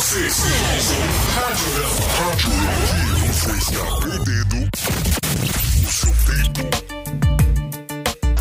Usam Rádio Rádio que você está perdendo o seu tempo.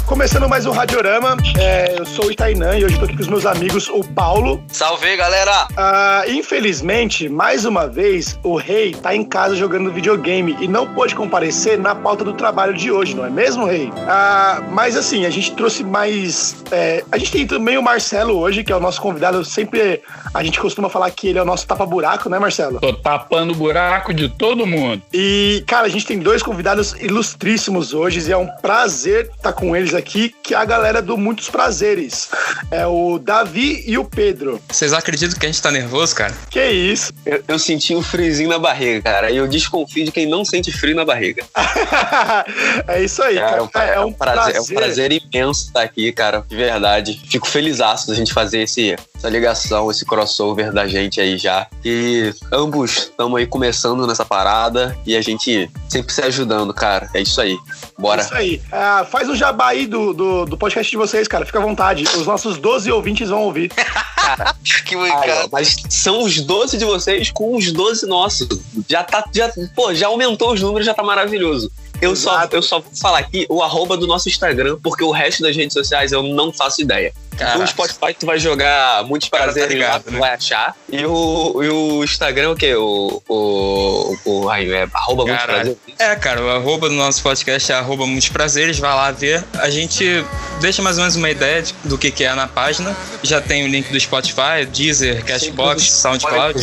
Começando mais um Radiorama, é, eu sou o Itainã e hoje estou aqui com os meus amigos, o Paulo. Salve, galera! Ah, infelizmente, mais uma vez, o Rei tá em casa jogando videogame e não pôde comparecer na pauta do trabalho de hoje, não é mesmo, Rei? Ah, mas assim, a gente trouxe mais. é, a gente tem também o Marcelo hoje, que é o nosso convidado. Sempre a gente costuma falar que ele é o nosso tapa-buraco, né, Marcelo? Tô tapando o buraco de todo mundo. E, cara, a gente tem dois convidados ilustríssimos hoje e é um prazer estar com eles aqui, que é a galera do Muitos Prazeres. É o Davi e o Pedro. Vocês acreditam que a gente tá nervoso, cara? Que isso? Eu, eu senti um friozinho na barriga, cara. E eu desconfio de quem não sente frio na barriga. é isso aí, Cara, cara. é, um prazer, é um prazer imenso estar aqui, cara. De verdade. Fico feliz da gente fazer esse, essa ligação, esse crossover da gente aí já. E ambos estamos aí começando nessa parada e a gente sempre se ajudando, cara. É isso aí. Bora. Isso aí. Ah, faz o jabá aí do, do, do podcast de vocês, cara. Fica à vontade. Os nossos 12 ouvintes vão ouvir. que Ai, Mas são os 12 de vocês com os 12 nossos. Já tá. Já, pô, já aumentou os números, já tá maravilhoso. Eu só, eu só vou falar aqui o arroba do nosso Instagram, porque o resto das redes sociais eu não faço ideia. No Spotify tu vai jogar muitos prazeres tá ligado, lá, tu né? vai achar. E o, e o Instagram o quê? O. o, o ai, é arroba muitos prazeres. É, cara, o arroba do nosso podcast é arroba muitos prazeres, vai lá ver. A gente deixa mais ou menos uma ideia de- do que, que é na página. Já tem o link do Spotify, Deezer, Cashbox, SoundCloud.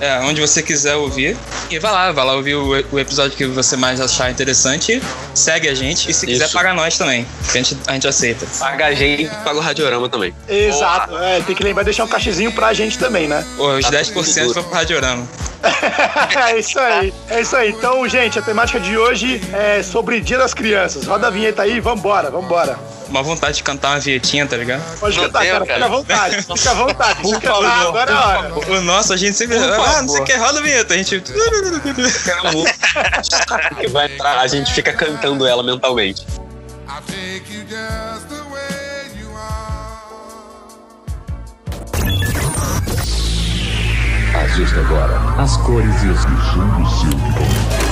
É, onde você quiser ouvir. E vai lá, vai lá ouvir o, o episódio que você mais achar interessante. Segue a gente e se quiser Isso. paga nós também. Que a gente, a gente aceita. Paga a gente, paga o Radiorama também. Exato. É, tem que lembrar de deixar um cachezinho pra gente também, né? Pô, os Tá 10% tudo foi pro Radiorama. é isso aí. É isso aí. Então, gente, a temática de hoje é sobre Dia das Crianças. Roda a vinheta aí, vambora, vambora. Uma vontade de cantar uma vietinha, tá ligado? Pode cantar, cara. cara. Fica à vontade. Fica à vontade. Por favor, agora é a hora. O nosso, a gente sempre. Ah, não sei o que, roda a vinheta. A gente. que vai entrar, a gente fica cantando ela mentalmente. I take you just agora. As cores e os bichos do seu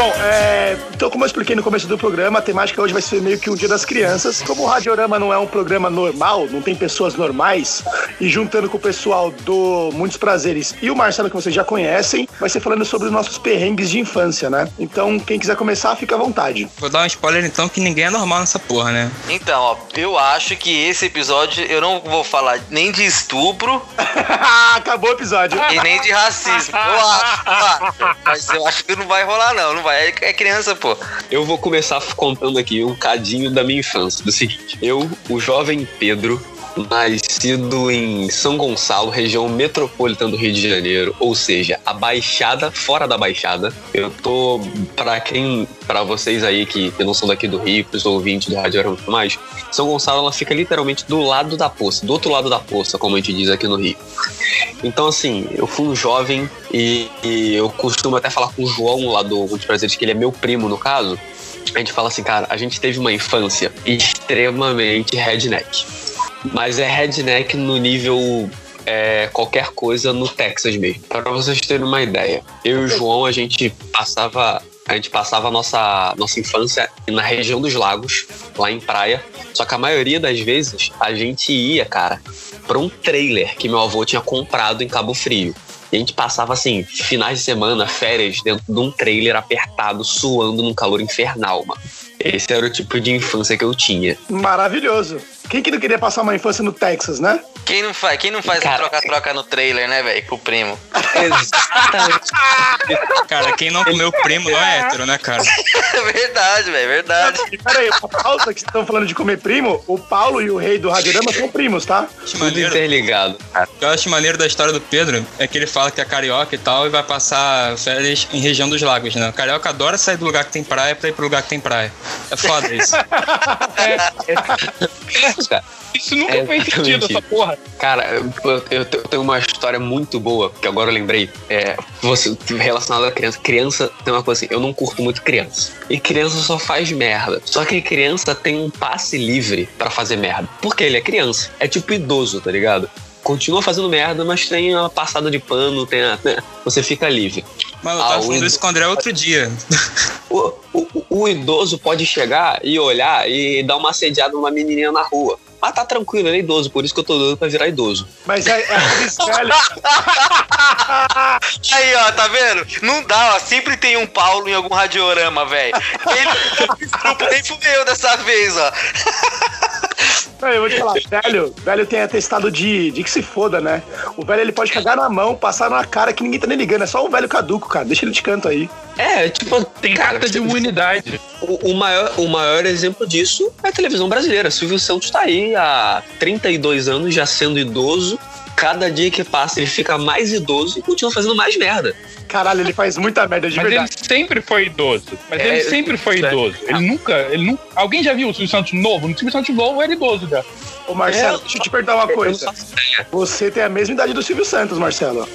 Bom, é, então como eu expliquei no começo do programa, a temática hoje vai ser meio que um Dia das Crianças. Como o Radiorama não é um programa normal, não tem pessoas normais, e juntando com o pessoal do Muitos Prazeres e o Marcelo, que vocês já conhecem, vai ser falando sobre os nossos perrengues de infância, né? Então, quem quiser começar, fica à vontade. Vou dar um spoiler então que ninguém é normal nessa porra, né? Então, ó, eu acho que esse episódio eu não vou falar nem de estupro Acabou o episódio. e nem de racismo. Eu acho, eu acho. Mas eu acho que não vai rolar, não. Não vai. É é criança, pô. Eu vou começar contando aqui um cadinho da minha infância. Do seguinte, eu, o jovem Pedro, nascido em São Gonçalo, região metropolitana do Rio de Janeiro, ou seja, a Baixada fora da Baixada. Eu tô pra quem, para vocês aí que, que não são daqui do Rio, pros ouvintes do Rádio Arama mais, São Gonçalo ela fica literalmente do lado da poça, do outro lado da poça, como a gente diz aqui no Rio. Então, assim, eu fui um jovem e, e eu costumo até falar com o João lá do Muitos Prazeres, que ele é meu primo no caso. A gente fala assim, cara, a gente teve uma infância extremamente redneck. Mas é redneck no nível é, qualquer coisa no Texas mesmo. Para vocês terem uma ideia, eu e o João a gente passava a gente passava a nossa, nossa infância na região dos lagos, lá em praia. Só que a maioria das vezes a gente ia, cara, para um trailer que meu avô tinha comprado em Cabo Frio. E a gente passava, assim, finais de semana, férias, dentro de um trailer apertado, suando num calor infernal, mano. Esse era o tipo de infância que eu tinha. Maravilhoso. Quem que não queria passar uma infância no Texas, né? Quem não faz, quem não faz Cara, troca-troca no trailer, né, velho? Com o primo. Exatamente. Cara, quem não comeu primo não é hétero, né, cara? É verdade, velho. Verdade. E peraí, uma pausa que vocês estão falando de comer primo, o Paulo e o rei do Radiorama são primos, tá? Tudo interligado. o que eu acho maneiro da história do Pedro é que ele fala que é carioca e tal e vai passar férias em região dos lagos, né? O carioca adora sair do lugar que tem praia pra ir pro lugar que tem praia. É foda isso. isso, cara. Isso nunca É sentido, exatamente essa porra. Cara, eu, eu- tenho uma história muito boa, que agora eu lembrei. É, você relacionada à criança. Criança tem uma coisa assim, eu não curto muito criança. E criança só faz merda. Só que criança tem um passe livre pra fazer merda. Porque ele é criança. É tipo idoso, tá ligado? Continua fazendo merda, mas tem uma passada de pano, tem a, né? você fica livre. Mano, eu Ah, tava o falando Indo- isso com o André outro dia. O, o- o idoso pode chegar e olhar e dar uma assediada numa menininha na rua. Mas tá tranquilo, ele é idoso, por isso que eu tô doido pra virar idoso. Mas é, é. Aí, ó, tá vendo? Não dá, ó. Sempre tem um Paulo em algum radiorama, velho. Ele desculpa, nem fui eu dessa vez, ó. Não, eu vou te falar, velho, velho tem atestado de, de que se foda, né? O velho ele pode cagar na mão, passar na cara que ninguém tá nem ligando. É só um velho caduco, cara. Deixa ele de canto aí. É, tipo, Tem carta de imunidade. O, o maior, o maior exemplo disso é a televisão brasileira. Silvio Santos tá aí há 32 anos já sendo idoso. Cada dia que passa ele fica mais idoso e continua fazendo mais merda. Caralho, ele faz muita merda de Mas ele verdade. sempre foi idoso. Mas É, ele sempre foi é. idoso. Ele nunca, ele nunca. Alguém já viu o Silvio Santos novo? No Silvio Santos novo era idoso já. Ô, Marcelo, deixa eu te perguntar uma coisa. Você tem a mesma idade do Silvio Santos, Marcelo.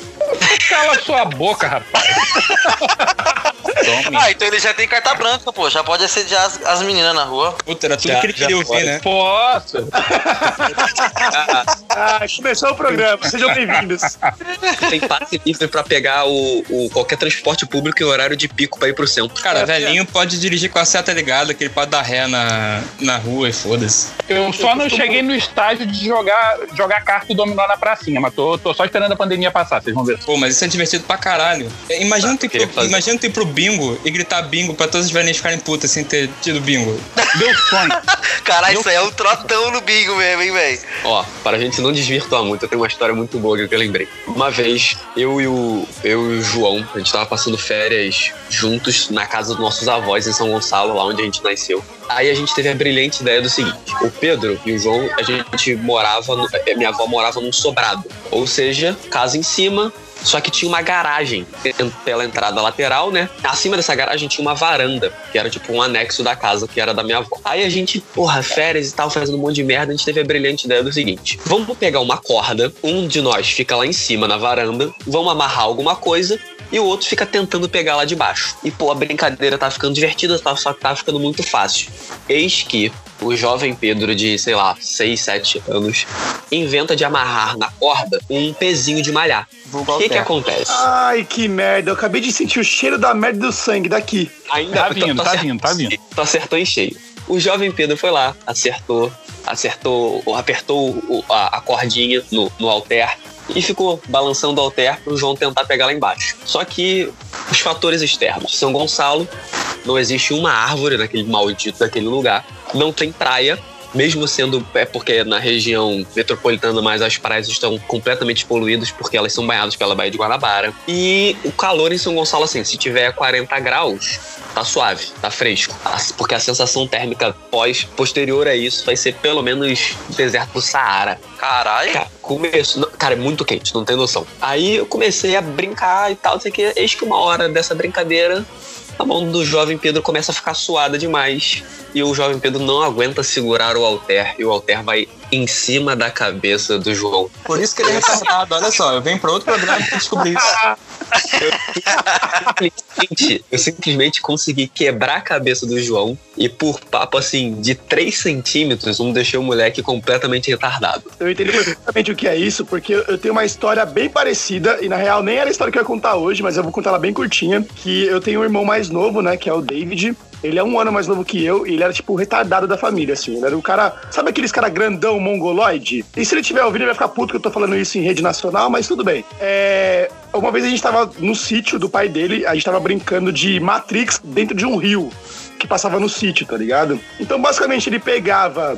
Cala sua boca, rapaz. Tome. Ah, então ele já tem carta branca, pô. Já pode assediar as, as meninas na rua. Puta, era tudo Já- que ele queria ouvir, né? Posso? Ah, começou o programa. Sejam bem-vindos. Tem passe livre pra pegar o, o- qualquer transporte público em horário de pico pra ir pro centro. Cara, velhinho pode dirigir com a seta ligada, que ele pode dar ré na, na rua e foda-se. Eu só não cheguei no estágio de jogar, jogar carta e dominó na pracinha, mas tô, tô só esperando a pandemia passar, vocês vão ver. Pô, mas isso é divertido pra caralho. É, Imagina tu, ir pro, fazer. imagina tu ir pro bingo e gritar bingo pra todas as velhinhas ficarem putas sem ter tido bingo. Meu sonho. Caralho, isso aí é um trotão no bingo mesmo, hein, velho? Ó, para a gente não desvirtuar muito, eu tenho uma história muito boa que eu lembrei. Uma vez, eu e o, eu e o João, a gente tava passando férias juntos na casa dos nossos avós em São Gonçalo, lá onde a gente nasceu. Aí a gente teve a brilhante ideia do seguinte: o Pedro e o João, a gente morava, no, eh, minha avó morava num sobrado. Ou seja, casa em cima, só que tinha uma garagem pela entrada lateral, né? Acima dessa garagem tinha uma varanda, que era tipo um anexo da casa, que era da minha avó. Aí a gente, porra, férias e tal, fazendo um monte de merda, a gente teve a brilhante ideia do seguinte: vamos pegar uma corda, um de nós fica lá em cima na varanda, vamos amarrar alguma coisa. E o outro fica tentando pegar lá de baixo. E, pô, a brincadeira tá ficando divertida, tá- só que tá ficando muito fácil. Eis que o jovem Pedro, de, sei lá, 6, 7 anos, inventa de amarrar na corda um pezinho de malhar. O que que acontece? Ai, que merda. Eu acabei de sentir o cheiro da merda do sangue daqui. Ainda Tá vindo, tá vindo, tá vindo. Tu acertou em cheio. O jovem Pedro foi lá, acertou, acertou, apertou a, a cordinha no, no alter e ficou balançando o alter pro João tentar pegar lá embaixo. Só que os fatores externos. São Gonçalo, não existe uma árvore naquele maldito daquele lugar. Não tem praia. Mesmo sendo, é porque na região metropolitana, mas as praias estão completamente poluídas porque elas são banhadas pela Baía de Guanabara. E o calor em São Gonçalo, assim, se tiver 40 graus, tá suave, tá fresco. Porque a sensação térmica pós, posterior a isso vai ser pelo menos deserto do Saara. Caralho. Cara, começo, cara, é muito quente, não tem noção. Aí eu comecei a brincar e tal, sei que. Eis que uma hora dessa brincadeira, a mão do jovem Pedro começa a ficar suada demais. E o jovem Pedro não aguenta segurar o alter. E o alter vai em cima da cabeça do João. Por isso que ele é retardado, olha só, eu venho pra outro programa pra descobrir isso. Simplesmente, eu simplesmente consegui quebrar a cabeça do João. E por papo assim, de 3 centímetros, um deixou o moleque completamente retardado. Eu entendo perfeitamente o que é isso, porque eu tenho uma história bem parecida, e na real nem era a história que eu ia contar hoje, mas eu vou contar ela bem curtinha. Que eu tenho um irmão mais novo, né? Que é o David. Ele é um ano mais novo que eu, e ele era, tipo, o retardado da família, assim. Ele era o cara. Sabe aqueles cara grandão, mongoloide? E se ele tiver ouvindo, ele vai ficar puto que eu tô falando isso em rede nacional, mas tudo bem. É. Uma vez a gente tava no sítio do pai dele, a gente tava brincando de Matrix dentro de um rio que passava no sítio, tá ligado? Então, basicamente, ele pegava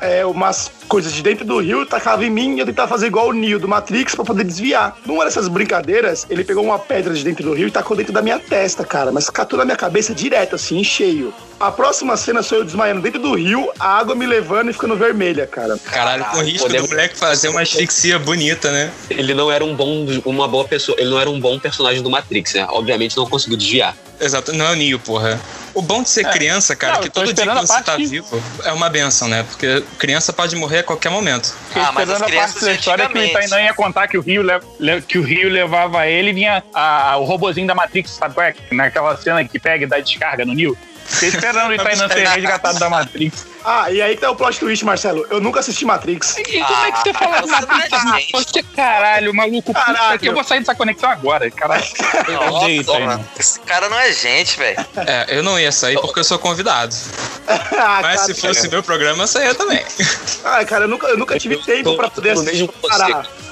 é, umas coisas de dentro do rio, tacava em mim e eu tentava fazer igual o Neo do Matrix pra poder desviar. Numa dessas brincadeiras, ele pegou uma pedra de dentro do rio e tacou dentro da minha testa, cara, mas catou na minha cabeça direto, assim, em cheio. A próxima cena sou eu desmaiando dentro do rio, a água me levando e ficando vermelha, cara. Caralho, com o risco podemos- do moleque fazer uma asfixia bonita, né? Ele não era um bom, uma boa pessoa, ele não era um bom personagem do Matrix, né? Obviamente não conseguiu desviar. Exato, não é o Neo, porra. O bom de ser criança, cara, Não, que todo dia que você tá vivo é uma benção, né? Porque Criança pode morrer a qualquer momento. Fiquei Ah, mas esperando as a parte crianças da história que o. Tainan ia contar que o Rio, que o Rio levava ele e vinha a- o robozinho da Matrix, sabe qual é? Naquela cena que pega e dá descarga no Neo. Fiquei esperando o Tainan ser resgatado da Matrix. Ah, e aí tá o plot twist, Marcelo. Eu nunca assisti Matrix. E como é que você Ah, fala de é Matrix? Você, caralho, maluco, puta Caralho. que eu vou sair dessa conexão agora. Caralho. Nossa, mano. Esse cara não é gente, velho. É, eu não ia sair porque eu sou convidado. ah, Mas cara, se fosse meu programa, eu saía também. Ah, cara, eu nunca, eu nunca tive tempo pra poder assistir.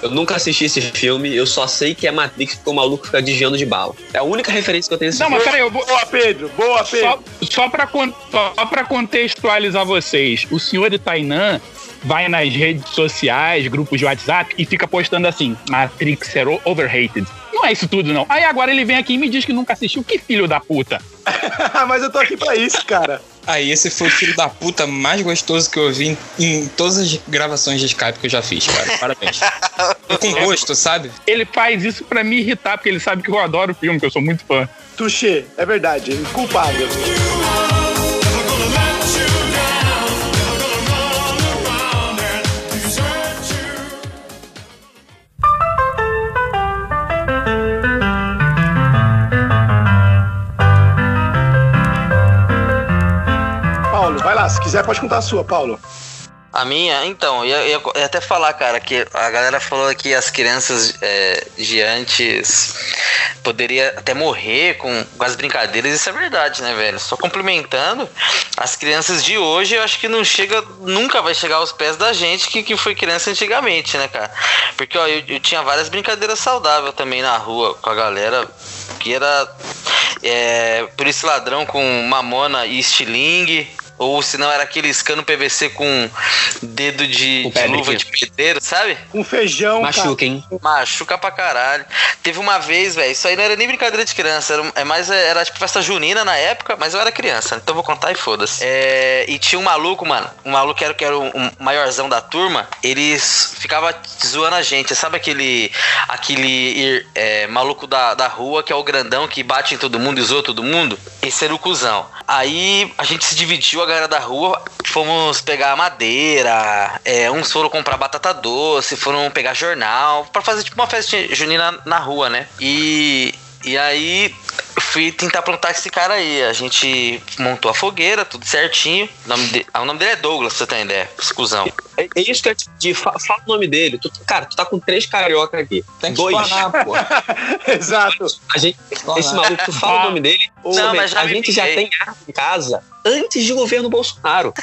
Eu nunca assisti esse filme, eu só sei que é Matrix porque o maluco fica desviando de bala. É a única referência que eu tenho desse Não, mas filme. peraí, eu vou, Boa, Pedro. Boa, Pedro. Só, só, pra, só pra contextualizar vocês, o senhor de Tainan vai nas redes sociais, grupos de WhatsApp e fica postando assim: Matrix era overrated. Não é isso tudo, não. Aí agora ele vem aqui e me diz que nunca assistiu. Que filho da puta. mas eu tô aqui pra isso, cara. Aí, esse foi o filho da puta mais gostoso que eu vi em, em todas as gravações de Skype que eu já fiz, cara. Parabéns. Tô com gosto, sabe? Ele faz isso pra me irritar, porque ele sabe que eu adoro o filme, que eu sou muito fã. Touché, é verdade. Culpado. Lá. Se quiser, pode contar a sua, Paulo. A minha, então, eu ia, ia até falar, cara, que a galera falou que as crianças é, de antes poderia até morrer com, com as brincadeiras, isso é verdade, né, velho? Só complementando, as crianças de hoje eu acho que não chega, nunca vai chegar aos pés da gente que, que foi criança antigamente, né, cara? Porque, ó, eu, eu tinha várias brincadeiras saudáveis também na rua com a galera, que era é, polícia e ladrão com mamona e estilingue. Ou se não, era aquele cano PVC com dedo de, Com de pedra luva de pedreiro, sabe? Um feijão, Machuca, hein? Machuca pra caralho. Teve uma vez, velho, isso aí não era nem brincadeira de criança, era, é mais, era tipo festa junina na época, mas eu era criança, então eu vou contar e foda-se. É, e tinha um maluco, mano, um maluco que era, que era o um maiorzão da turma, ele s- ficava zoando a gente, sabe aquele, aquele é, maluco da, da rua que é o grandão que bate em todo mundo e zoa todo mundo? Esse era o cuzão. Aí a gente se dividiu, a galera da rua, fomos pegar madeira, é, uns foram comprar batata doce, foram pegar jornal, pra fazer tipo uma festa junina na rua, né? E, e aí fui tentar plantar esse cara aí. A gente montou a fogueira, tudo certinho. O nome, de- ah, o nome dele é Douglas, pra você ter ideia, exclusão. É, é isso que eu te pedir. Fa- Fala o nome dele. Tu- cara, tu tá com três carioca aqui. Tem que Dois. explanar, pô. Exato. A gente, esse maluco, tu fala o nome dele. Não, Ô, mas já a gente já tem arma em casa antes de governo Bolsonaro.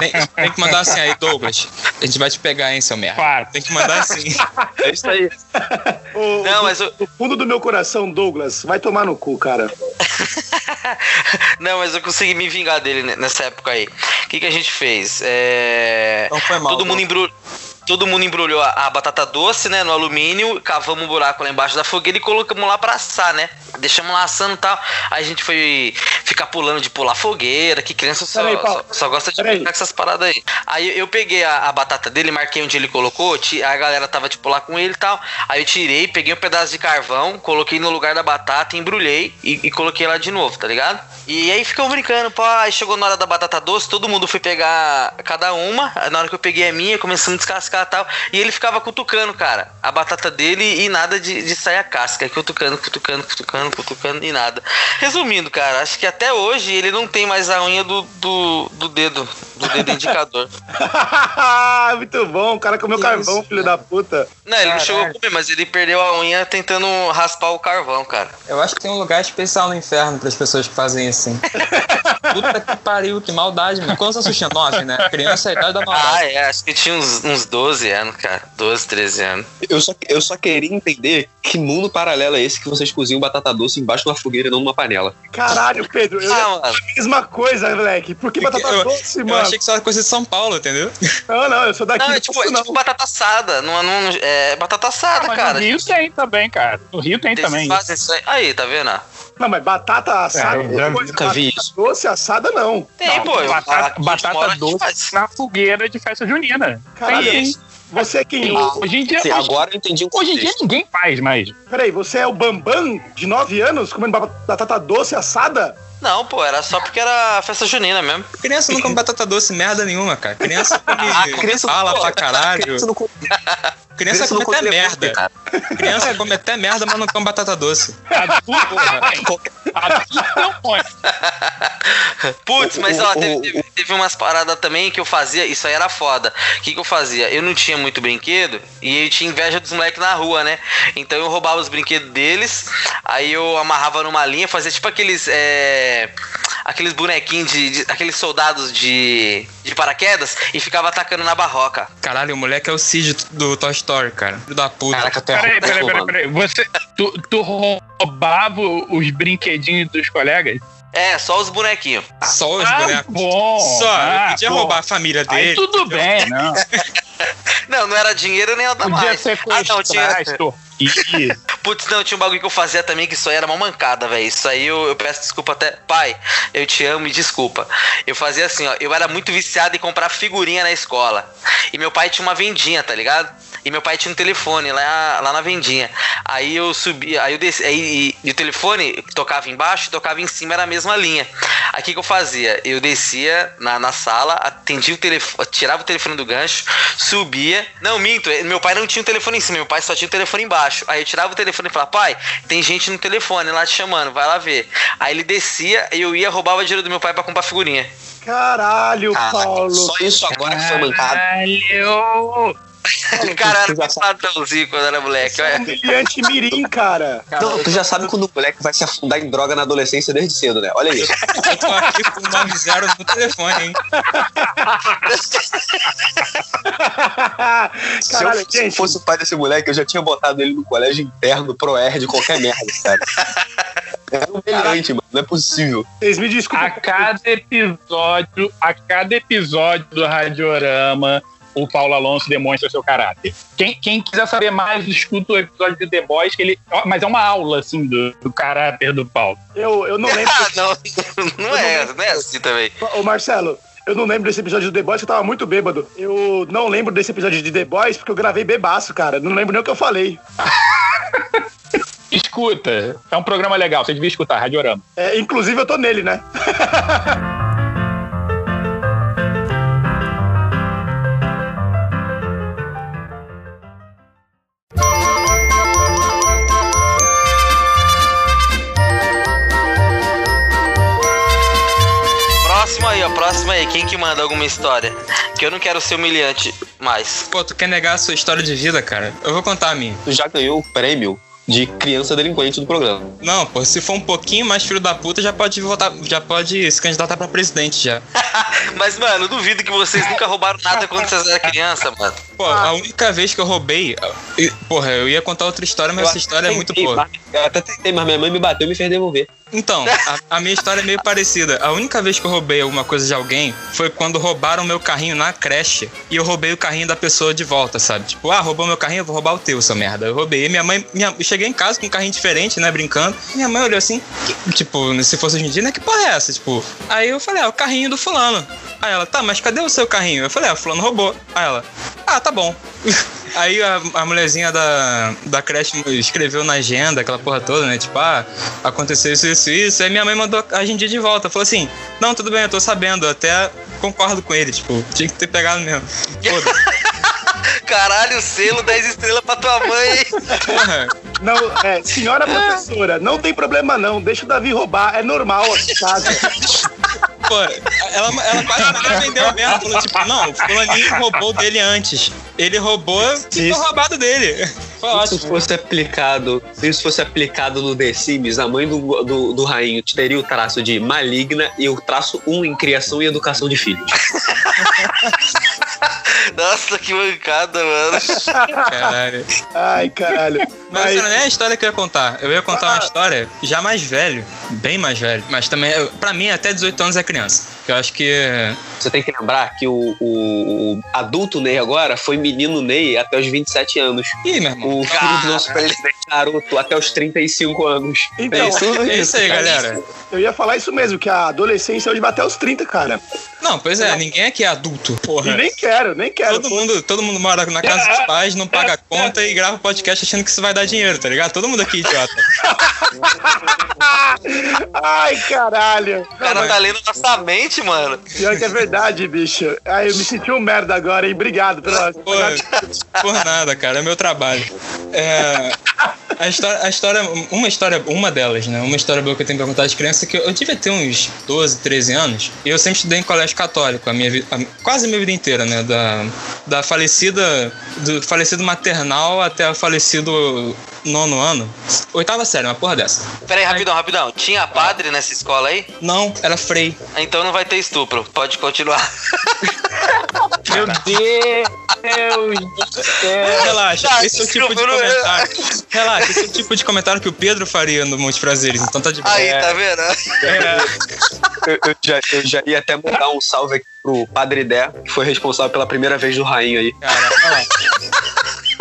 Tem, tem que mandar assim aí, Douglas. A gente vai te pegar, hein, seu merda. Claro. Tem que mandar assim. É isso aí. O, Não, do, mas eu- do fundo do meu coração, Douglas, vai tomar no cu, cara. Não, mas eu consegui me vingar dele ne- nessa época aí. O que, que a gente fez? É... Então foi mal. Todo mundo embrulhou. Todo mundo embrulhou a, a batata doce, né, no alumínio, cavamos um buraco lá embaixo da fogueira e colocamos lá pra assar, né? Deixamos lá assando e tal. Aí a gente foi ficar pulando de pular fogueira, que criança só, Paulo. só, só gosta de brincar com essas paradas aí. Aí eu peguei a, a batata dele, marquei onde ele colocou, a galera tava tipo lá com ele e tal. Aí eu tirei, peguei um pedaço de carvão, coloquei no lugar da batata, embrulhei e, e coloquei lá de novo, tá ligado? E aí ficamos brincando, pô, aí chegou na hora da batata doce, todo mundo foi pegar cada uma. Na hora que eu peguei a minha, começamos a descascar e tal. E ele ficava cutucando, cara, a batata dele e nada de, de sair a casca. Cutucando, cutucando, cutucando, cutucando e nada. Resumindo, cara, acho que até hoje ele não tem mais a unha do, do, do dedo, do dedo indicador. Muito bom, o cara comeu carvão, filho da puta. Não, ele não Caralho. chegou a comer, mas ele perdeu a unha tentando raspar o carvão, cara. Eu acho que tem um lugar especial no inferno para as pessoas que fazem assim. Puta que pariu, que maldade, mano. Quantos anos você tinha? Nove, né? Criança é a idade da Ah, maldade. é, acho que tinha uns, uns 12 anos, cara. 12, 13 anos. Eu só, eu só queria entender que mundo paralelo é esse que vocês cozinham batata doce embaixo de uma fogueira e não numa panela. Caralho, Pedro, eu ia Ah, mano. a mesma coisa, moleque. Por que batata Eu- doce, Eu mano? Achei que isso era coisa de São Paulo, entendeu? Não, não, eu sou daqui. Não, é tipo, é não. tipo batata assada. Não, não, é batata assada, Ah, cara. no Rio tem também, cara. No Rio tem Eles também. fazem isso aí. Aí, tá vendo? Não, mas batata assada. É, coisa, nunca vi batata isso. Doce assada, não. Tem, Não, pô. batata, batata doce na fogueira de festa junina. Caralho, Tem, isso. Você é quem? Hoje em dia, Sim, hoje, agora eu entendi o hoje em dia ninguém faz mais. Peraí, você é o Bambam de 9 anos comendo ba- batata doce assada? Não, pô, era só porque era festa junina mesmo. Criança não come batata doce merda nenhuma, cara. Criança come criança não- fala pô, pra caralho. Criança não come- Criança criança não come até come merda. cara. Criança come até merda, mas não come batata doce. Adulto também. Adulto não pode. Putz, mas ó, teve, teve- teve umas paradas também que eu fazia, isso aí era foda. O que, que eu fazia? Eu não tinha muito brinquedo e eu tinha inveja dos moleques na rua, né? Então eu roubava os brinquedos deles, aí eu amarrava numa linha, fazia tipo aqueles. é, aqueles bonequinhos de, de- aqueles soldados de, de paraquedas e ficava atacando na barroca. Caralho, o moleque é o Cid do Toy Story, cara. Filho da puta. Caraca, é Peraí, peraí, peraí, peraí. Você, tu, tu roubava os brinquedinhos dos colegas? É, só os bonequinhos. Só os ah, bonecos. bom. Só, ah, eu podia bom. roubar a família dele. Aí tudo bem, não. Não, não era dinheiro nem nada Podia mais. Ah, não, tinha. sequestrar, Putz, não, tinha um bagulho que eu fazia também que isso aí era uma mancada, velho. Isso aí eu, eu peço desculpa até. Pai, eu te amo e desculpa. Eu fazia assim, ó. Eu era muito viciado em comprar figurinha na escola. E meu pai tinha uma vendinha, tá ligado? E meu pai tinha um telefone lá, lá na vendinha. Aí eu subia, aí eu desci, aí, e, e o telefone tocava embaixo, tocava em cima, era a mesma linha. Aí o que, que eu fazia? Eu descia na, na sala, atendia o telefone, tirava o telefone do gancho, subia. Não, minto, meu pai não tinha o telefone em cima, meu pai só tinha o telefone embaixo. Aí eu tirava o telefone e falava, pai, tem gente no telefone lá te chamando, vai lá ver. Aí ele descia, eu ia, roubava dinheiro do meu pai pra comprar figurinha. Caralho, Caraca, Paulo. só isso agora que foi mancado. Caralho! Cara, era muito ladrãozinho quando era moleque. É um Olha. brilhante mirim, cara. Não, tu já sabe quando o moleque vai se afundar em droga na adolescência desde cedo, né? Olha isso. Eu tô aqui com o 90 no telefone, hein? Se eu Caralho, se eu gente. fosse o pai desse moleque, eu já tinha botado ele no colégio interno, pro de qualquer merda, cara. É humilhante, mano. Não é possível. Vocês me desculpem. A cada episódio, a cada episódio do Radiorama, o Paulo Alonso demonstra seu caráter. Quem, quem quiser saber mais, escuta o episódio de The Boys, que ele. Mas é uma aula, assim, do, do caráter do Paulo. Eu, eu não lembro. Ah, não, não é, não é assim também. Ô, Marcelo, eu não lembro desse episódio do The Boys, que eu tava muito bêbado. Eu não lembro desse episódio de The Boys, porque eu gravei bebaço, cara. Não lembro nem o que eu falei. Escuta, é um programa legal, você devia escutar, Radiorama. É, inclusive, eu tô nele, né? aí, ó, próximo aí. Quem que manda alguma história? Que eu não quero ser humilhante mais. Pô, tu quer negar a sua história de vida, cara? Eu vou contar a minha. Tu já ganhou o prêmio de criança delinquente do programa. Não, pô, se for um pouquinho mais filho da puta, já pode votar, já pode se candidatar pra presidente já. Mas, mano, eu duvido que vocês nunca roubaram nada quando vocês eram criança, mano. Pô, a única vez que eu roubei. Porra, eu ia contar outra história, mas essa história é muito Tentei, boa. mas- Eu até tentei, mas minha mãe me bateu e me fez devolver. Então, a, a minha história é meio parecida. A única vez que eu roubei alguma coisa de alguém foi quando roubaram meu carrinho na creche e eu roubei o carrinho da pessoa de volta, sabe? Tipo, ah, roubou meu carrinho, eu vou roubar o teu, seu merda. Eu roubei. E minha mãe, minha, eu cheguei em casa com um carrinho diferente, né, brincando. Minha mãe olhou assim, que- tipo, se fosse hoje em dia, né, que porra é essa? Tipo, aí eu falei, ah, o carrinho do fulano. Aí ela, tá, mas cadê o seu carrinho? Eu falei, ah, o fulano roubou. Aí ela, ah, tá bom. Aí a, a mulherzinha da, da creche escreveu na agenda, aquela porra toda, né? Tipo, ah, aconteceu isso, isso, isso. Aí minha mãe mandou a agendinha de volta. Falou assim: Não, tudo bem, eu tô sabendo, eu até concordo com ele. Tipo, tinha que ter pegado mesmo. Foda-se. Caralho, selo 10 estrelas pra tua mãe. Porra. Não, é, senhora professora, não tem problema não. Deixa o Davi roubar, é normal aqui em casa. Pô, ela, ela quase me defendeu mesmo. Falou, tipo, não, o fulaninho roubou dele antes. Ele roubou e foi Isso. roubado dele. Foi Se ótimo. isso fosse aplicado, se isso fosse aplicado no The Sims, a mãe do, do, do Rainho teria o traço de maligna e o traço 1 em criação e educação de filhos. Nossa, que mancada, mano. Caralho. Ai, caralho. Mas Mas, essa não é a história que eu ia contar. Eu ia contar uma história já mais velho, bem mais velho. Mas também, pra mim, até 18 anos é criança. Eu acho que. Você tem que lembrar que o, o- o adulto Ney agora foi menino Ney até os 27 anos. Ih, meu irmão. O filho do nosso presidente garoto até os 35 anos. Então, é isso, É isso aí, galera. eu ia falar isso mesmo, que a adolescência hoje vai até os 30, cara. Não, pois é, ninguém aqui é adulto, E porra. nem quero, nem quero. Todo mundo, todo mundo mora na casa dos pais, não paga conta e grava podcast achando que isso vai dar dinheiro, tá ligado? Todo mundo aqui, idiota. Ai, caralho. O cara tá lendo nossa mente, mano. Pior que é verdade, bicho. Ai, eu me senti um merda agora, hein? Obrigado pela. Pô, por nada, cara, é meu trabalho. É, a história, a história, uma história, uma delas, né? Uma história boa que eu tenho pra contar de criança é que eu devia ter uns 12, 13 anos e eu sempre estudei em colégio católico, a minha a- quase a minha vida inteira, né? Da, da falecida, do falecido maternal até o falecido nono ano. Oitava série, uma porra dessa. Pera aí, rapidão, rapidão. Tinha padre nessa escola aí? Não, era frei. Então não vai ter estupro. Pode continuar. Meu Deus do céu. Relaxa, Ah, esse é o tipo de comentário. Relaxa, esse é o tipo de comentário que o Pedro faria no Monte Prazeres, então tá de boa. Aí, tá vendo? Eu, eu já, eu já ia até mandar um salve aqui pro Padre Dé, que foi responsável pela primeira vez do Rainho aí. Cara, olha lá.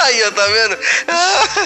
Aí, ó, tá vendo?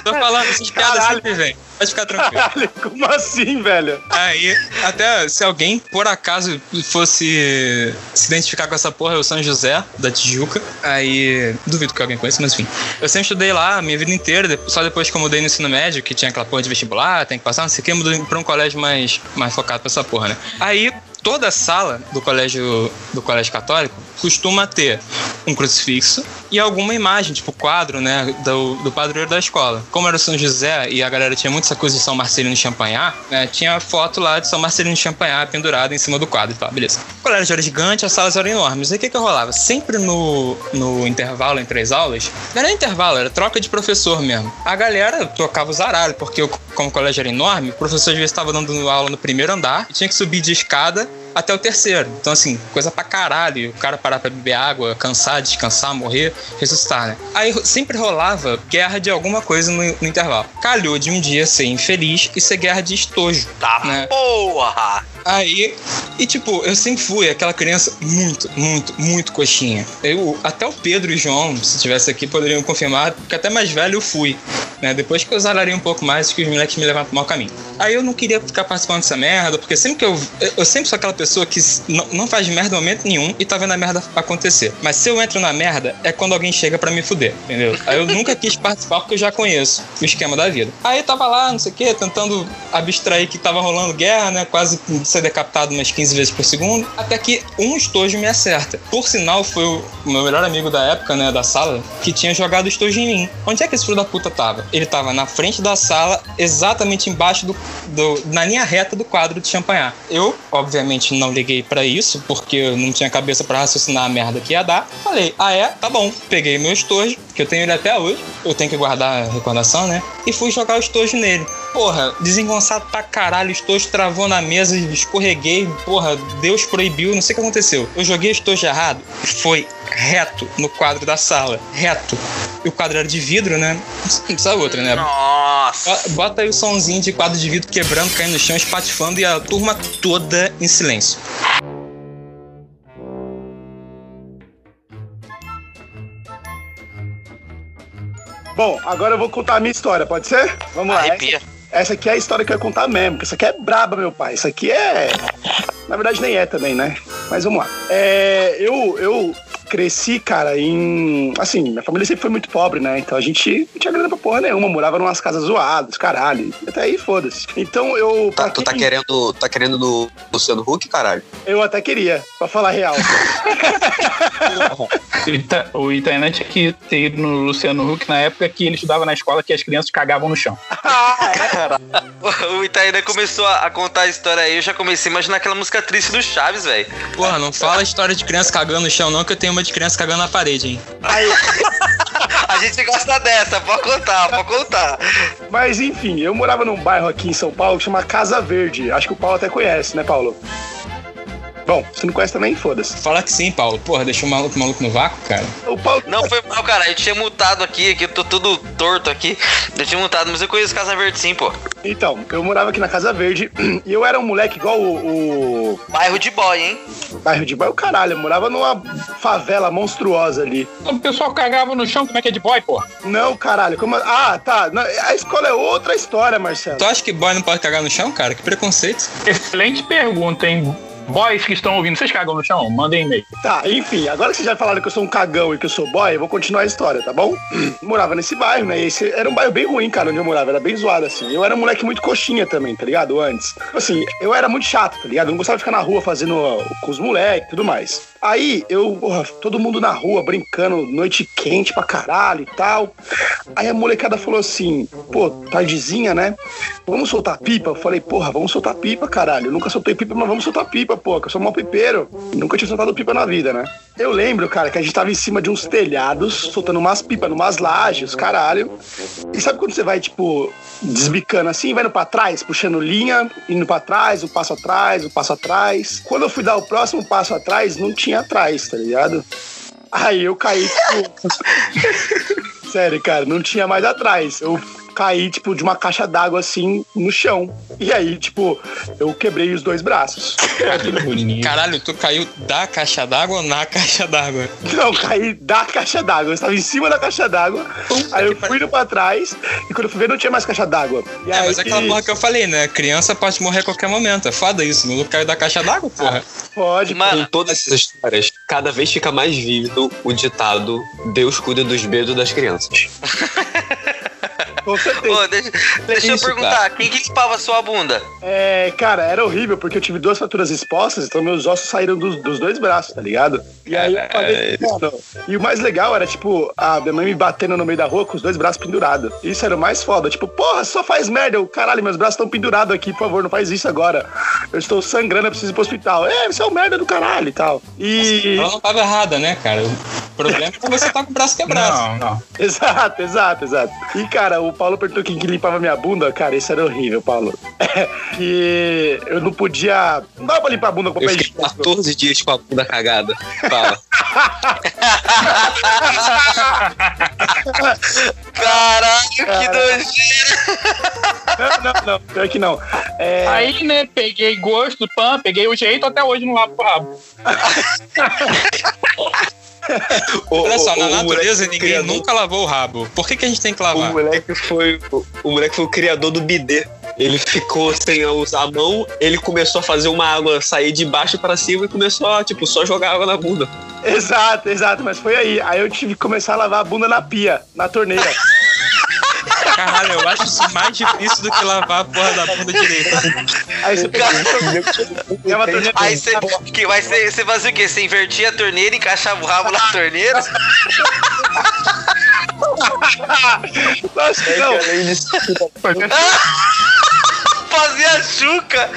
Tô falando, essas piadas sempre vem. Pode ficar tranquilo. Caralho, como assim, velho? Aí, até se alguém, por acaso, fosse se identificar com essa porra, é o São José, da Tijuca. Aí, duvido que alguém conheça, mas enfim. Eu sempre estudei lá a minha vida inteira, só depois que eu mudei no ensino médio, que tinha aquela porra de vestibular, tem que passar, não sei o que, eu mudei pra um colégio mais, mais focado pra essa porra, né? Aí, toda sala do colégio, do colégio católico costuma ter um crucifixo e alguma imagem, tipo quadro, né, do, do padroeiro da escola. Como era o São José e a galera tinha muito essa coisa de São Marcelino Champagnat, né, tinha foto lá de São Marcelino Champagnat pendurada em cima do quadro e tal, beleza. O colégio era gigante, as salas eram enormes. E o que que rolava? Sempre no, no intervalo entre as aulas, não era intervalo, era troca de professor mesmo. A galera tocava os aralhos, porque como o colégio era enorme, o professor às vezes estava dando aula no primeiro andar tinha que subir de escada até o terceiro. Então, assim, coisa pra caralho. O cara parar pra beber água, cansar, descansar, morrer, ressuscitar, né? Aí sempre rolava guerra de alguma coisa no, no intervalo. Calhou de um dia ser infeliz e ser guerra de estojo. tá Né? porra! Aí, e tipo, eu sempre fui aquela criança muito, muito, muito coxinha. Eu, até o Pedro e o João, se tivesse aqui, poderiam confirmar, porque até mais velho eu fui. Né? Depois que eu zararia um pouco mais, que os moleques me levaram pro mau caminho. Aí eu não queria ficar participando dessa merda, porque sempre que eu. Eu sempre sou aquela pessoa que não, não faz merda em momento nenhum e tá vendo a merda acontecer. Mas se eu entro na merda, é quando alguém chega pra me fuder, entendeu? Aí eu nunca quis participar porque eu já conheço o esquema da vida. Aí eu tava lá, não sei o quê, tentando abstrair que tava rolando guerra, né? Quase ser decapitado umas 15 vezes por segundo. Até que um estojo me acerta. Por sinal, foi o meu melhor amigo da época, né? Da sala, que tinha jogado estojo em mim. Onde é que esse filho da puta tava? Ele tava na frente da sala, exatamente embaixo do, do- na linha reta do quadro de champanhar. Eu, obviamente, não liguei pra isso, porque eu não tinha cabeça pra raciocinar a merda que ia dar. Falei, ah é? Tá bom. Peguei meu estojo, que eu tenho ele até hoje. Eu tenho que guardar a recordação, né? E fui jogar o estojo nele. Porra, desengonçado pra caralho, o estojo travou na mesa, escorreguei. Porra, Deus proibiu, não sei o que aconteceu. Eu joguei o estojo errado foi reto no quadro da sala. Reto. E o quadro era de vidro, né? Não precisa outra, né? Nossa! Bo- Bota aí o somzinho de quadro de vidro quebrando, caindo no chão, espatifando e a turma toda em silêncio. Bom, agora eu vou contar a minha história, pode ser? Vamos lá. Arrepia. Essa aqui é a história que eu ia contar mesmo, porque essa aqui é braba, meu pai. Isso aqui é. Na verdade, nem é também, né? Mas vamos lá. É, eu, eu cresci, cara, em. Assim, minha família sempre foi muito pobre, né? Então a gente não tinha grana pra porra nenhuma, morava numas casas zoadas, caralho. Até aí, foda-se. Então eu. Tá, tu tá quem- querendo, tá querendo do Luciano Huck, caralho? Eu até queria, pra falar real. O Ita- O Itainan tinha que ter ido no Luciano Huck na época que ele estudava na escola que as crianças cagavam no chão. O Itaína começou a a contar a história aí, eu já comecei a imaginar aquela música triste do Chaves, velho. Porra, não fala história de criança cagando no chão, não, que eu tenho uma de criança cagando na parede, hein? A gente gosta dessa, pode contar, pode contar. Mas enfim, eu morava num bairro aqui em São Paulo que chama Casa Verde. Acho que o Paulo até conhece, né, Paulo? Bom, se não conhece também, foda-se. Fala que sim, Paulo. Porra, deixou o maluco, maluco no vácuo, cara. O Paulo. Não, foi mal, cara. Eu tinha mutado aqui, aqui eu tô tudo torto aqui. Eu tinha mutado, mas eu conheço Casa Verde sim, pô. Então, eu morava aqui na Casa Verde e eu era um moleque igual o, o Bairro de boy, hein? bairro de bairro, caralho. Eu morava numa favela monstruosa ali. O pessoal cagava no chão, como é que é de boy, pô? Não, caralho, como. Ah, tá. A escola é outra história, Marcelo. Tu acha que boy não pode cagar no chão, cara? Que preconceito. Excelente pergunta, hein? Boys que estão ouvindo, vocês cagam no chão? Mandem e-mail. Tá, enfim, agora que vocês já falaram que eu sou um cagão e que eu sou boy, eu vou continuar a história, tá bom? morava nesse bairro, né? E esse era um bairro bem ruim, cara, onde eu morava. Era bem zoado, assim. Eu era um moleque muito coxinha também, tá ligado? Antes. Assim, eu era muito chato, tá ligado? Eu não gostava de ficar na rua fazendo com os moleques e tudo mais. Aí, eu, porra, todo mundo na rua brincando, noite quente pra caralho e tal. Aí a molecada falou assim: pô, tardezinha, né? Vamos soltar pipa? Eu falei, porra, vamos soltar pipa, caralho. Eu nunca soltei pipa, mas vamos soltar pipa, pô, que eu sou mó pipeiro. Nunca tinha soltado pipa na vida, né? Eu lembro, cara, que a gente tava em cima de uns telhados, soltando umas pipas, numas lajes, caralho. E sabe quando você vai, tipo, desbicando assim, vai indo pra trás, puxando linha, indo pra trás, um passo atrás, um passo atrás. Quando eu fui dar o próximo passo atrás, não tinha atrás, tá ligado? Aí eu caí, tipo. Sério, cara, não tinha mais atrás. Eu caí, tipo, de uma caixa d'água assim no chão. E aí, tipo, eu quebrei os dois braços. Caralho, tu caiu da caixa d'água ou na caixa d'água? Não, caí da caixa d'água. Eu estava em cima da caixa d'água. Aí eu fui indo pra trás e quando eu fui ver não tinha mais caixa d'água. É, aí, mas é aquela porra que eu falei, né? Criança pode morrer a qualquer momento. É foda isso. Não caiu da caixa d'água, porra. Pode, Com Mano, todas essas histórias, cada vez fica mais vívido o ditado Deus cuida dos medos das crianças. com certeza. Ô, deixa, deixa eu isso, perguntar, quem que limpava a sua bunda? É, cara, era horrível porque eu tive duas fraturas expostas, então meus ossos saíram dos, dos dois braços, tá ligado? E aí eu falei, mano. E o mais legal era, tipo, a minha mãe me batendo no meio da rua com os dois braços pendurados. Isso era o mais foda. Tipo, porra, só faz merda. Eu, caralho, meus braços estão pendurados aqui, por favor, não faz isso agora. Eu estou sangrando, eu preciso ir pro hospital. É, você é um merda do caralho e tal. E. Ela não tava errada, né, cara? O problema é que você tá com o braço quebrado. Não, não. Exato, exato, exato. E, cara, o Paulo perguntou quem que limpava minha bunda. Cara, isso era horrível, Paulo. que eu não podia. Não dava pra limpar a bunda com Eu papel fiquei higiênico. 14 dias com a bunda cagada. Fala. Caralho, que Cara. doideira. Não, não, não, pior que não. É, Aí, né, peguei gosto, pã, peguei o jeito, até hoje não lavo o rabo. Olha só, na o natureza ninguém criador- nunca lavou o rabo. Por que, que a gente tem que O lavar? moleque foi. O, o moleque foi o criador do bidê. Ele ficou sem usar a mão, ele começou a fazer uma água sair de baixo pra cima e começou a, tipo, só jogar água na bunda. Exato, exato, mas foi aí. Aí eu tive que começar a lavar a bunda na pia, na torneira. Caralho, eu acho isso mais difícil do que lavar a porra da bunda direita. Aí você pegava a torneira. Aí você que vai ser, você fazia o quê? Você invertia a torneira, encaixava o rabo na torneira? Nossa, não. Fazia chuca!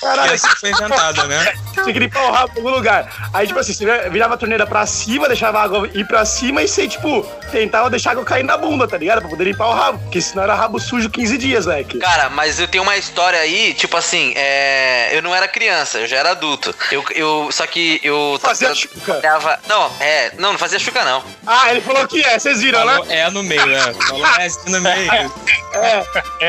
Caralho, Essa foi inventada, né? tinha que limpar o rabo em algum lugar. Aí, tipo assim, você virava a torneira pra cima, deixava a água ir pra cima e você, tipo, tentava deixar a água cair na bunda, tá ligado? Pra poder limpar o rabo. Porque senão era rabo sujo 15 dias, moleque. Cara, mas eu tenho uma história aí, tipo assim, é, eu não era criança, eu já era adulto. Eu, eu só que eu Fazia eu chuca. trabalhava- Não, é, não, não fazia chuca não. Ah, ele falou que é, vocês viram, né? Falou é no meio, né? Falou é no meio.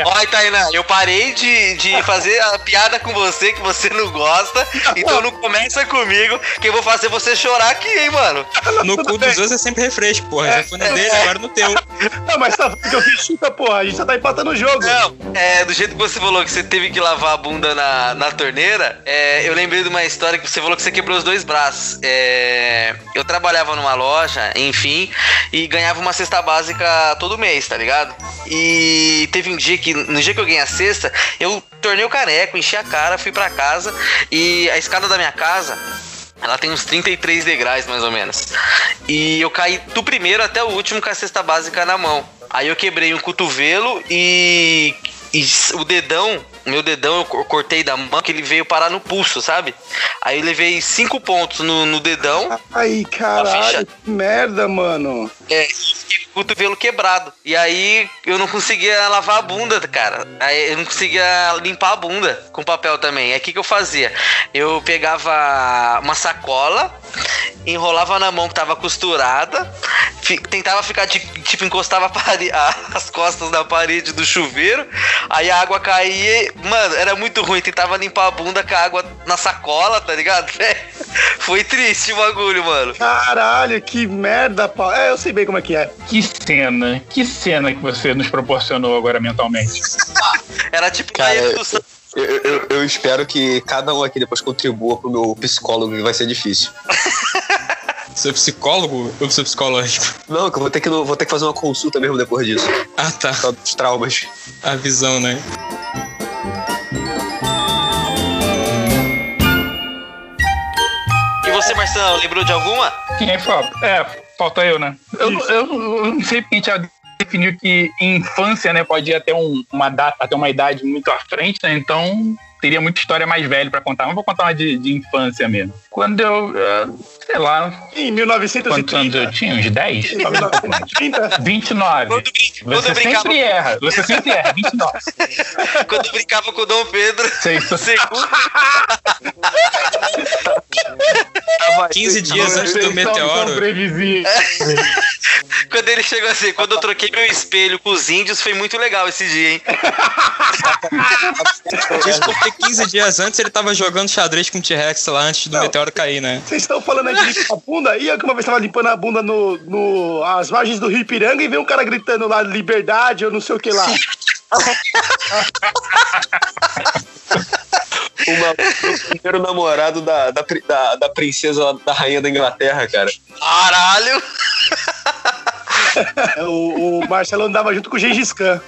Olha, Tainá, eu parei de, de fazer a piada com você que você não gosta, então não começa comigo que eu vou fazer você chorar aqui, hein, mano. No cu dos outros é sempre refresco, porra. Já foi no dele, agora no teu. Não, mas tá falando que eu fiz chuca, porra. A gente só tá empatando o jogo. Não, é, do jeito que você falou que você teve que lavar a bunda na, na torneira, é, eu lembrei de uma história que você falou que você quebrou os dois braços. É, eu trabalhava numa loja, enfim, e ganhava uma cesta básica todo mês, tá ligado? E teve um dia que, no dia que eu ganhei a cesta, eu tornei o caneco, enchi a cara, fui pra casa e a escada da minha casa. Ela tem uns 33 degraus, mais ou menos. E eu caí do primeiro até o último com a cesta básica na mão. Aí eu quebrei um cotovelo e, e o dedão, meu dedão eu co- cortei da mão que ele veio parar no pulso, sabe? Aí eu levei cinco pontos no, no dedão, Ai, caralho, que merda, mano. é, cotovelo quebrado. E aí eu não conseguia lavar a bunda, cara. Aí eu não conseguia limpar a bunda com papel também. Aí o que, que eu fazia? Eu pegava uma sacola, enrolava na mão que tava costurada, tentava ficar de- tipo, encostava a as costas na parede do chuveiro, aí a água caía. Mano, era muito ruim. Tentava limpar a bunda com a água na sacola, tá ligado? Foi triste o bagulho, mano. Caralho, que merda, pau. É, eu sei bem como é que é. Que cena, que cena que você nos proporcionou agora mentalmente. Era tipo Cara, eu- Santos Eu, eu- espero que cada um aqui depois contribua pro meu psicólogo, que vai ser difícil. Seu psicólogo ou seu psicológico? Não, que eu vou ter que, vou ter que fazer uma consulta mesmo depois disso. Ah, tá. Só dos traumas. A visão, né? E você, Marcelo, lembrou de alguma? Quem é falta? É, falta eu, né? Eu, eu, eu não sei porque a gente já definiu que infância, né, pode ir até um- uma data, até uma idade muito à frente, né? Então teria muita história mais velha pra contar. Mas vou contar uma de, de infância mesmo. Quando eu, eh, sei lá, Em quantos anos eu 1930. tinha? Uns 10? 1930. 29. Quando, quando Você brincava, sempre erra. Você sempre erra. 29. quando eu brincava com o Dom Pedro, Sei, isso- segundo, 15 dias antes do meteoro. quando ele chegou assim, quando eu troquei meu espelho com os índios, foi muito legal esse dia, hein? Porque 15 dias antes ele tava jogando xadrez com o T-Rex lá antes do Não. meteoro cair, né? Vocês estão falando aí de limpar a bunda? E eu que uma vez tava limpando a bunda no, no, as margens do Rio Ipiranga e veio um cara gritando lá, liberdade ou não sei o que lá. Uma, o primeiro namorado da, da, da, da princesa da rainha da Inglaterra, cara. Caralho! o, o Marcelo andava junto com o Gengis Khan.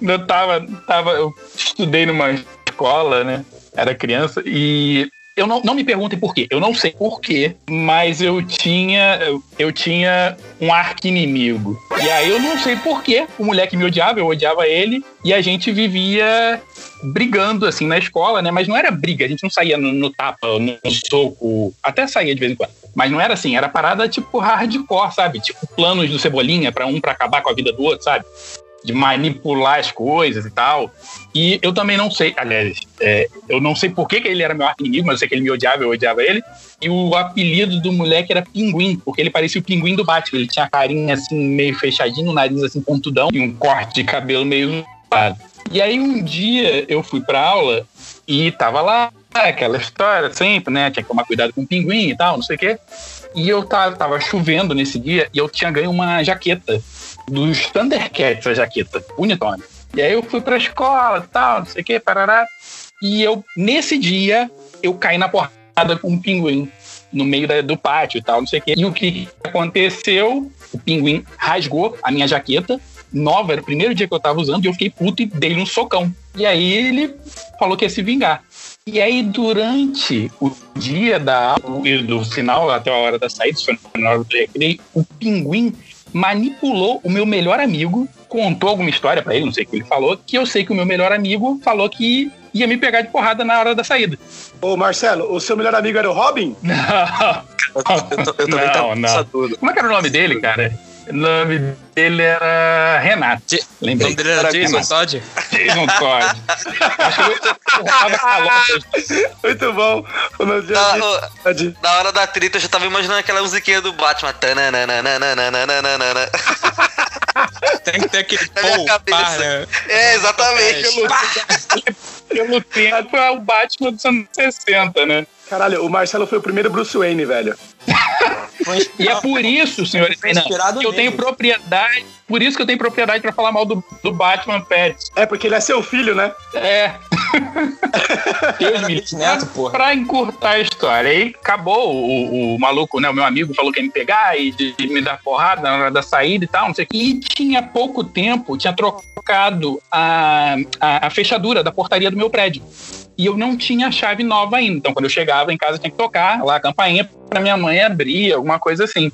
Eu tava, tava, eu estudei numa escola, né? Era criança e eu não, não me perguntem por quê. Eu não sei por quê, mas eu tinha eu, tinha um arqui-inimigo. E aí eu não sei por quê. O moleque me odiava, eu odiava ele e a gente vivia brigando assim na escola, né? Mas não era briga, a gente não saía no, no tapa, no, no soco, até saía de vez em quando. Mas não era assim, era parada tipo hardcore, sabe? Tipo planos do Cebolinha pra um pra acabar com a vida do outro, sabe? De manipular as coisas e tal. E eu também não sei, aliás, é, eu não sei por que, que ele era meu inimigo, mas eu sei que ele me odiava, eu odiava ele. E o apelido do moleque era Pinguim, porque ele parecia o pinguim do Batman. Ele tinha a carinha assim, meio fechadinho, o nariz assim, pontudão, e um corte de cabelo meio zoado. E aí um dia eu fui pra aula e tava lá, aquela história sempre, né? Tinha que tomar cuidado com o pinguim e tal, não sei o quê. E eu tava, tava chovendo nesse dia e eu tinha ganho uma jaqueta dos Thundercats, a jaqueta, Unitone. E aí eu fui pra escola tal, não sei o que, parará. E eu, nesse dia, eu caí na porrada com um pinguim no meio da- do pátio e tal, não sei o que. E o que aconteceu? O pinguim rasgou a minha jaqueta, nova, era o primeiro dia que eu tava usando, e eu fiquei puto e dei um socão. E aí ele falou que ia se vingar. E aí, durante o dia da aula do final, até a hora da saída, foi na hora do recreio, o pinguim manipulou o meu melhor amigo, contou alguma história pra ele, não sei o que ele falou, que eu sei que o meu melhor amigo falou que ia me pegar de porrada na hora da saída. Ô, Marcelo, o seu melhor amigo era o Robin? Não, Eu, eu, eu também Não, tava não. como é que era o nome dele, cara? O nome dele era Renato. Je- O Lembrei. nome dele era Era Jason. Todd? Jason Todd. Muito bom. O meu dia Na, de- ô, de- na hora da treta, eu já tava imaginando aquela musiquinha do Batman. Tem que ter aquele Na pô? É, exatamente. É. Pelo tempo, é o Batman dos anos 60, né? Caralho, o Marcelo foi o primeiro Bruce Wayne, velho. E é por isso, senhor, Foi inspirado que eu tenho propriedade. Por isso que eu tenho propriedade pra falar mal do, do Batman Pet. É porque ele é seu filho, né? É. Deus me livre. Neto, porra. Pra encurtar a história, aí acabou o, o maluco, né? O meu amigo falou que ia me pegar e de, de me dar porrada na hora da saída e tal, não sei o que. E tinha pouco tempo, tinha trocado a, a, a fechadura da portaria do meu prédio. E eu não tinha a chave nova ainda. Então, quando eu chegava em casa, tinha que tocar lá a campainha pra minha mãe abrir, alguma coisa assim.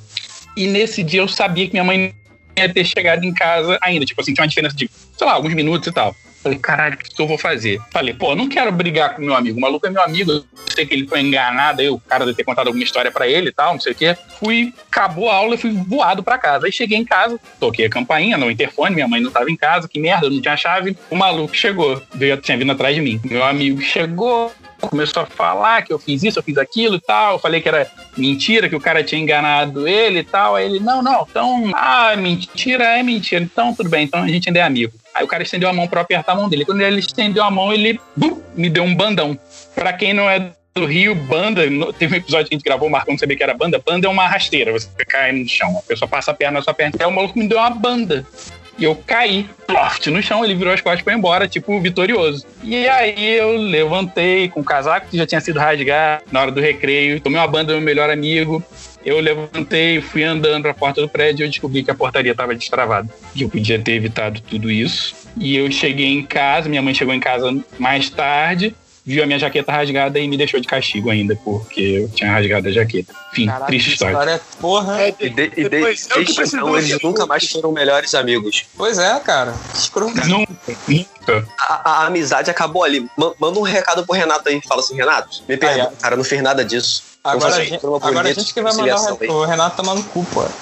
E nesse dia eu sabia que minha mãe ia ter chegado em casa ainda. Tipo assim, tinha uma diferença de, sei lá, alguns minutos e tal. Falei, caralho, o que eu vou fazer? Falei, pô, não quero brigar com meu amigo. O maluco é meu amigo. Eu sei que ele foi enganado. Aí o cara deve ter contado alguma história pra ele e tal, não sei o quê. Fui, acabou a aula e fui voado pra casa. Aí cheguei em casa, toquei a campainha no interfone. Minha mãe não tava em casa. Que merda, não tinha chave. O maluco chegou, veio, tinha vindo atrás de mim. Meu amigo chegou, começou a falar que eu fiz isso, eu fiz aquilo e tal. Eu falei que era mentira, que o cara tinha enganado ele e tal. Aí ele, não, não, então, ah, mentira é mentira. Então, tudo bem, então a gente ainda é amigo. Aí o cara estendeu a mão pra apertar a mão dele. Quando ele estendeu a mão, ele bum, me deu um bandão. Pra quem não é do Rio, banda, teve um episódio que a gente gravou, o Marcão não sabia que era banda. Banda é uma rasteira, você cai no chão, a pessoa passa a perna na sua perna. Aí o maluco me deu uma banda. E eu caí, ploft, no chão, ele virou as costas e foi embora, tipo, vitorioso. E aí eu levantei com o casaco que já tinha sido rasgado na hora do recreio, tomei uma banda do meu melhor amigo. Eu levantei, fui andando para a porta do prédio e eu descobri que a portaria estava destravada. E eu podia ter evitado tudo isso. E eu cheguei em casa, minha mãe chegou em casa mais tarde, viu a minha jaqueta rasgada e me deixou de castigo ainda, porque eu tinha rasgado a jaqueta. Enfim, Caraca, triste que história. história é porra. É, E, de, e de, que desde então eles nunca mais foram melhores amigos. Pois é, cara. Que escroto. Nunca, nunca. A, a amizade acabou ali. Ma- Manda um recado pro Renato aí. Fala assim, Renato, me perdoa, Aí, cara, eu não fiz nada disso. Agora, a gente, agora a gente que vai mandar o, Renato tomar no cu, pô.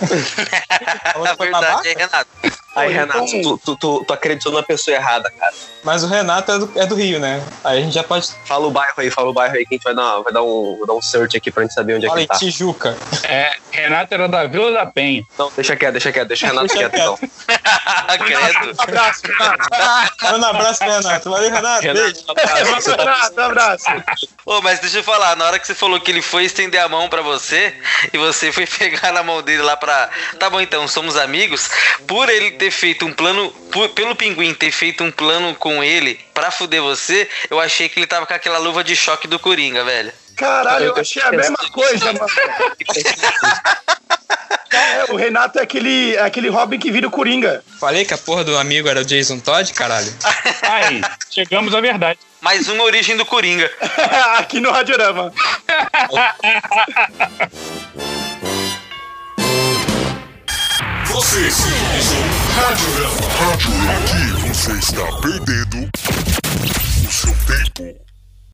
É verdade, hein, Renato? Aí, Renato, então- tu, tu, tu, tu acreditou na pessoa errada, cara. Mas o Renato é do, é do Rio, né? Aí a gente já pode. Fala o bairro aí, fala o bairro aí, que a gente vai dar, vai dar, um, vai dar um search aqui pra gente saber onde é que Fala ele aí, tá. Tijuca. É, Renato era da Vila da Penha. Não, deixa quieto, deixa quieto, deixa o Renato Deixa quieto, então. Credo. Um abraço, Renato. Manda um abraço pro Renato. Valeu, Renato. Beijo. Renato, Renato, um abraço. Ô, mas deixa eu falar, na hora que você falou que ele foi estender a mão pra você e você foi pegar na mão dele lá pra. Tá bom, então, somos amigos. Por ele ter feito um plano. por- pelo pinguim ter feito um plano com ele pra fuder você, eu achei que ele tava com aquela luva de choque do Coringa, velho. Caralho, eu achei a mesma coisa, mano. É, o Renato é aquele, é aquele Robin que vira o Coringa. Falei que a porra do amigo era o Jason Todd, caralho. Aí, chegamos à verdade. Mais uma origem do Coringa. Aqui no Radiorama. Você sintonizou Radiorama. Aqui você está perdendo.